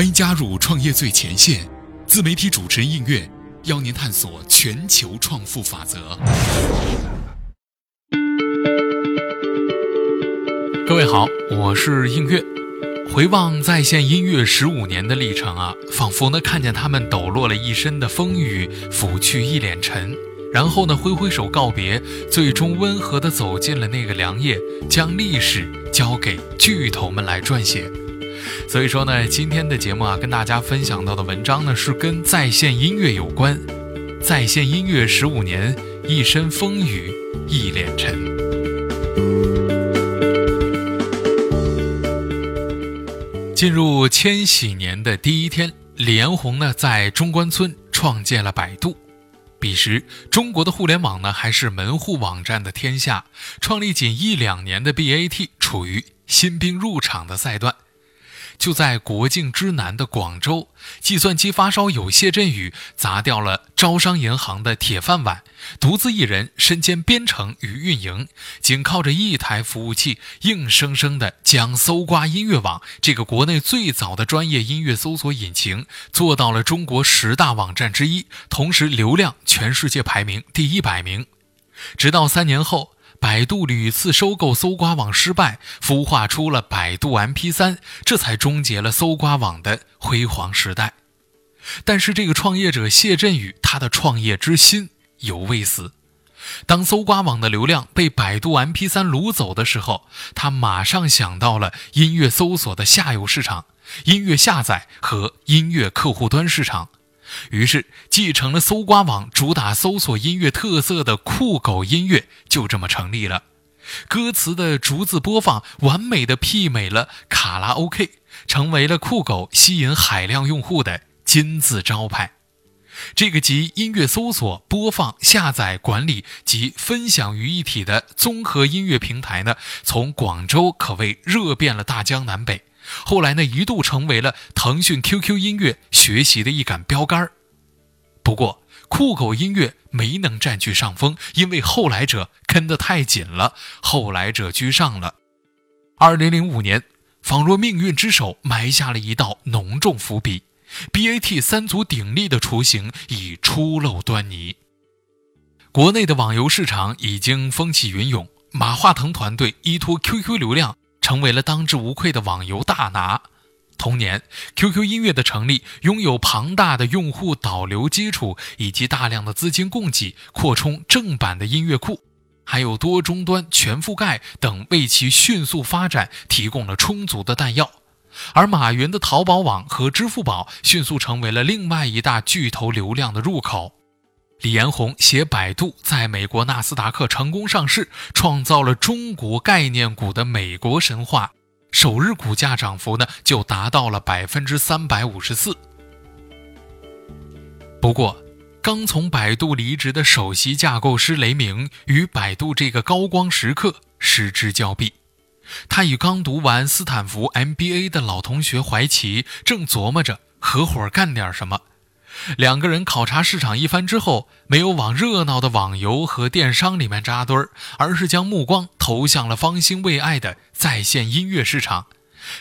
欢迎加入创业最前线，自媒体主持人应月邀您探索全球创富法则。各位好，我是应月。回望在线音乐十五年的历程啊，仿佛呢看见他们抖落了一身的风雨，拂去一脸尘，然后呢挥挥手告别，最终温和地走进了那个良夜，将历史交给巨头们来撰写。所以说呢，今天的节目啊，跟大家分享到的文章呢，是跟在线音乐有关。在线音乐十五年，一身风雨一脸尘。进入千禧年的第一天，李彦宏呢，在中关村创建了百度。彼时，中国的互联网呢，还是门户网站的天下。创立仅一两年的 BAT，处于新兵入场的赛段。就在国境之南的广州，计算机发烧友谢振宇砸掉了招商银行的铁饭碗，独自一人身兼编程与运营，仅靠着一台服务器，硬生生的将搜刮音乐网这个国内最早的专业音乐搜索引擎做到了中国十大网站之一，同时流量全世界排名第一百名。直到三年后。百度屡次收购搜刮网失败，孵化出了百度 MP3，这才终结了搜刮网的辉煌时代。但是，这个创业者谢振宇，他的创业之心犹未死。当搜刮网的流量被百度 MP3 掳走的时候，他马上想到了音乐搜索的下游市场——音乐下载和音乐客户端市场。于是，继承了搜刮网主打搜索音乐特色的酷狗音乐就这么成立了。歌词的逐字播放完美的媲美了卡拉 OK，成为了酷狗吸引海量用户的金字招牌。这个集音乐搜索、播放、下载、管理及分享于一体的综合音乐平台呢，从广州可谓热遍了大江南北。后来呢，一度成为了腾讯 QQ 音乐学习的一杆标杆不过，酷狗音乐没能占据上风，因为后来者跟得太紧了，后来者居上了。二零零五年，仿若命运之手埋下了一道浓重伏笔，BAT 三足鼎立的雏形已初露端倪。国内的网游市场已经风起云涌，马化腾团队依托 QQ 流量。成为了当之无愧的网游大拿。同年，QQ 音乐的成立，拥有庞大的用户导流基础以及大量的资金供给，扩充正版的音乐库，还有多终端全覆盖等，为其迅速发展提供了充足的弹药。而马云的淘宝网和支付宝迅速成为了另外一大巨头流量的入口。李彦宏携百度在美国纳斯达克成功上市，创造了中国概念股的美国神话，首日股价涨幅呢就达到了百分之三百五十四。不过，刚从百度离职的首席架构师雷鸣与百度这个高光时刻失之交臂，他与刚读完斯坦福 MBA 的老同学怀奇正琢磨着合伙干点什么。两个人考察市场一番之后，没有往热闹的网游和电商里面扎堆儿，而是将目光投向了方兴未艾的在线音乐市场。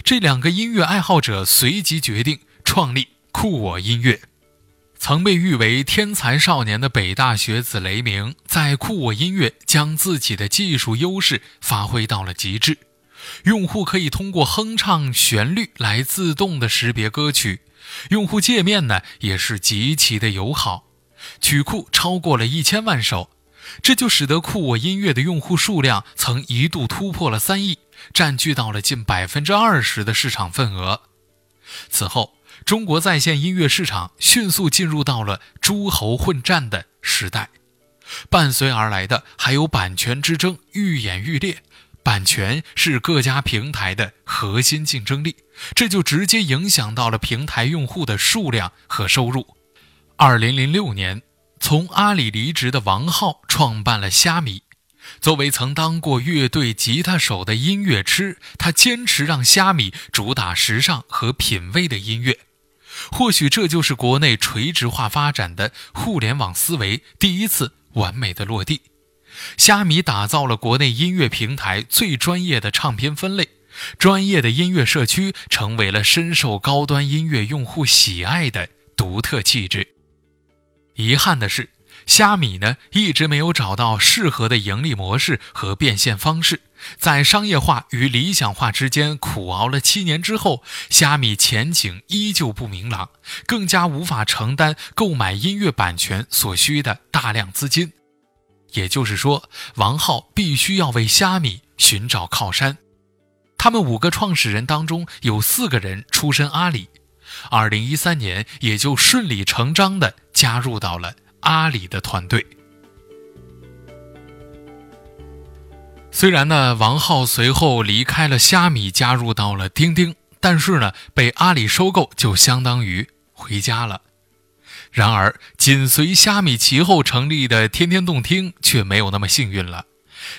这两个音乐爱好者随即决定创立酷我音乐。曾被誉为天才少年的北大学子雷鸣，在酷我音乐将自己的技术优势发挥到了极致。用户可以通过哼唱旋律来自动的识别歌曲。用户界面呢也是极其的友好，曲库超过了一千万首，这就使得酷我音乐的用户数量曾一度突破了三亿，占据到了近百分之二十的市场份额。此后，中国在线音乐市场迅速进入到了诸侯混战的时代，伴随而来的还有版权之争愈演愈烈。版权是各家平台的核心竞争力，这就直接影响到了平台用户的数量和收入。二零零六年，从阿里离职的王浩创办了虾米。作为曾当过乐队吉他手的音乐痴，他坚持让虾米主打时尚和品味的音乐。或许这就是国内垂直化发展的互联网思维第一次完美的落地。虾米打造了国内音乐平台最专业的唱片分类，专业的音乐社区成为了深受高端音乐用户喜爱的独特气质。遗憾的是。虾米呢，一直没有找到适合的盈利模式和变现方式，在商业化与理想化之间苦熬了七年之后，虾米前景依旧不明朗，更加无法承担购买音乐版权所需的大量资金。也就是说，王浩必须要为虾米寻找靠山。他们五个创始人当中有四个人出身阿里，二零一三年也就顺理成章地加入到了。阿里的团队，虽然呢，王浩随后离开了虾米，加入到了钉钉，但是呢，被阿里收购就相当于回家了。然而，紧随虾米其后成立的天天动听却没有那么幸运了。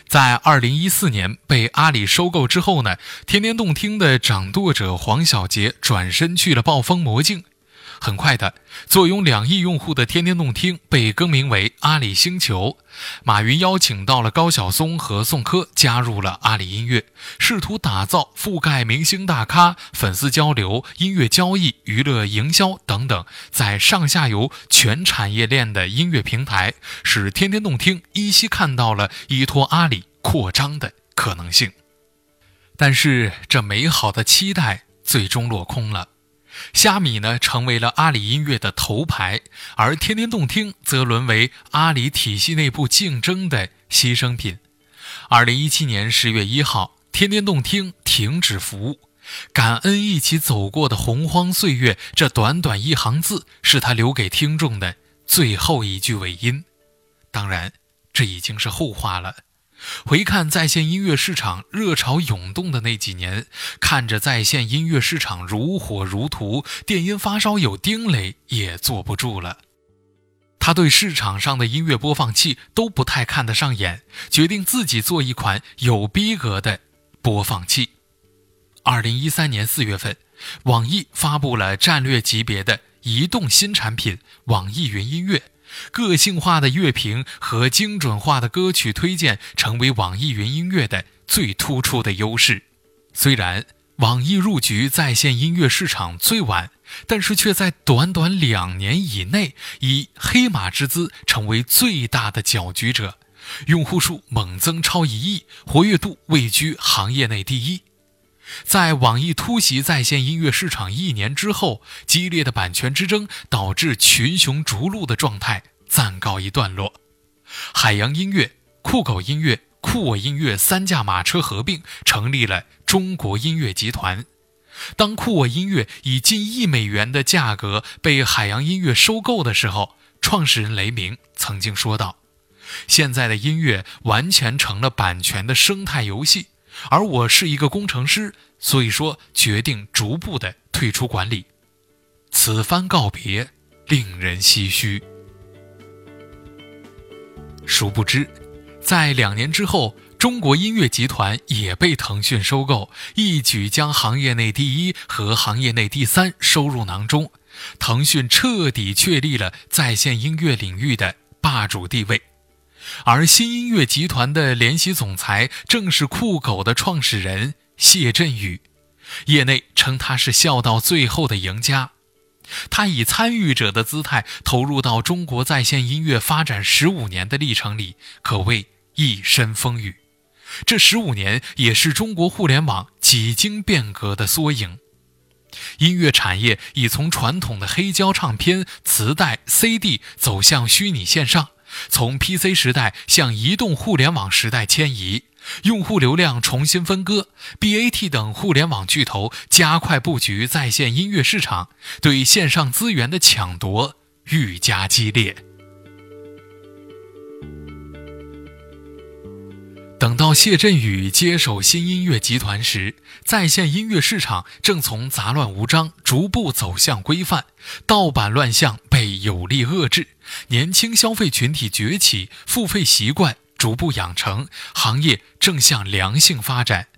在二零一四年被阿里收购之后呢，天天动听的掌舵者黄小杰转身去了暴风魔镜。很快的，坐拥两亿用户的天天动听被更名为阿里星球。马云邀请到了高晓松和宋柯加入了阿里音乐，试图打造覆盖明星大咖、粉丝交流、音乐交易、娱乐营销等等，在上下游全产业链的音乐平台，使天天动听依稀看到了依托阿里扩张的可能性。但是，这美好的期待最终落空了。虾米呢，成为了阿里音乐的头牌，而天天动听则沦为阿里体系内部竞争的牺牲品。二零一七年十月一号，天天动听停止服务。感恩一起走过的洪荒岁月，这短短一行字，是他留给听众的最后一句尾音。当然，这已经是后话了。回看在线音乐市场热潮涌动的那几年，看着在线音乐市场如火如荼，电音发烧友丁磊也坐不住了。他对市场上的音乐播放器都不太看得上眼，决定自己做一款有逼格的播放器。二零一三年四月份，网易发布了战略级别的移动新产品——网易云音乐。个性化的乐评和精准化的歌曲推荐成为网易云音乐的最突出的优势。虽然网易入局在线音乐市场最晚，但是却在短短两年以内以黑马之姿成为最大的搅局者，用户数猛增超一亿，活跃度位居行业内第一。在网易突袭在线音乐市场一年之后，激烈的版权之争导致群雄逐鹿的状态暂告一段落。海洋音乐、酷狗音乐、酷我音乐三驾马车合并，成立了中国音乐集团。当酷我音乐以近亿美元的价格被海洋音乐收购的时候，创始人雷鸣曾经说道：“现在的音乐完全成了版权的生态游戏。”而我是一个工程师，所以说决定逐步的退出管理。此番告别，令人唏嘘。殊不知，在两年之后，中国音乐集团也被腾讯收购，一举将行业内第一和行业内第三收入囊中。腾讯彻底确立了在线音乐领域的霸主地位。而新音乐集团的联席总裁正是酷狗的创始人谢振宇，业内称他是笑到最后的赢家。他以参与者的姿态投入到中国在线音乐发展十五年的历程里，可谓一身风雨。这十五年也是中国互联网几经变革的缩影。音乐产业已从传统的黑胶唱片、磁带、CD 走向虚拟线上。从 PC 时代向移动互联网时代迁移，用户流量重新分割，BAT 等互联网巨头加快布局在线音乐市场，对线上资源的抢夺愈加激烈。等到谢振宇接手新音乐集团时，在线音乐市场正从杂乱无章逐步走向规范，盗版乱象被有力遏制，年轻消费群体崛起，付费习惯逐步养成，行业正向良性发展。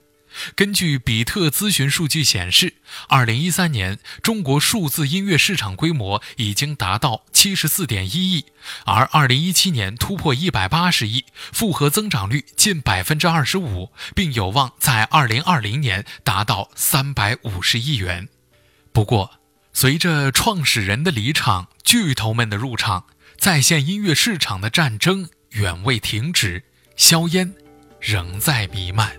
根据比特咨询数据显示，二零一三年中国数字音乐市场规模已经达到七十四点一亿，而二零一七年突破一百八十亿，复合增长率近百分之二十五，并有望在二零二零年达到三百五十亿元。不过，随着创始人的离场，巨头们的入场，在线音乐市场的战争远未停止，硝烟仍在弥漫。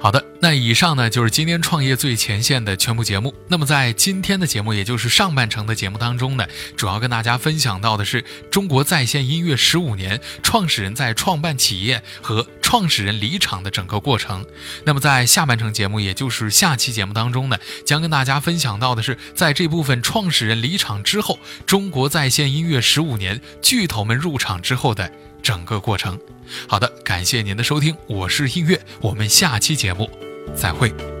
好的，那以上呢就是今天创业最前线的全部节目。那么在今天的节目，也就是上半程的节目当中呢，主要跟大家分享到的是中国在线音乐十五年创始人在创办企业和创始人离场的整个过程。那么在下半程节目，也就是下期节目当中呢，将跟大家分享到的是在这部分创始人离场之后，中国在线音乐十五年巨头们入场之后的。整个过程，好的，感谢您的收听，我是音乐，我们下期节目再会。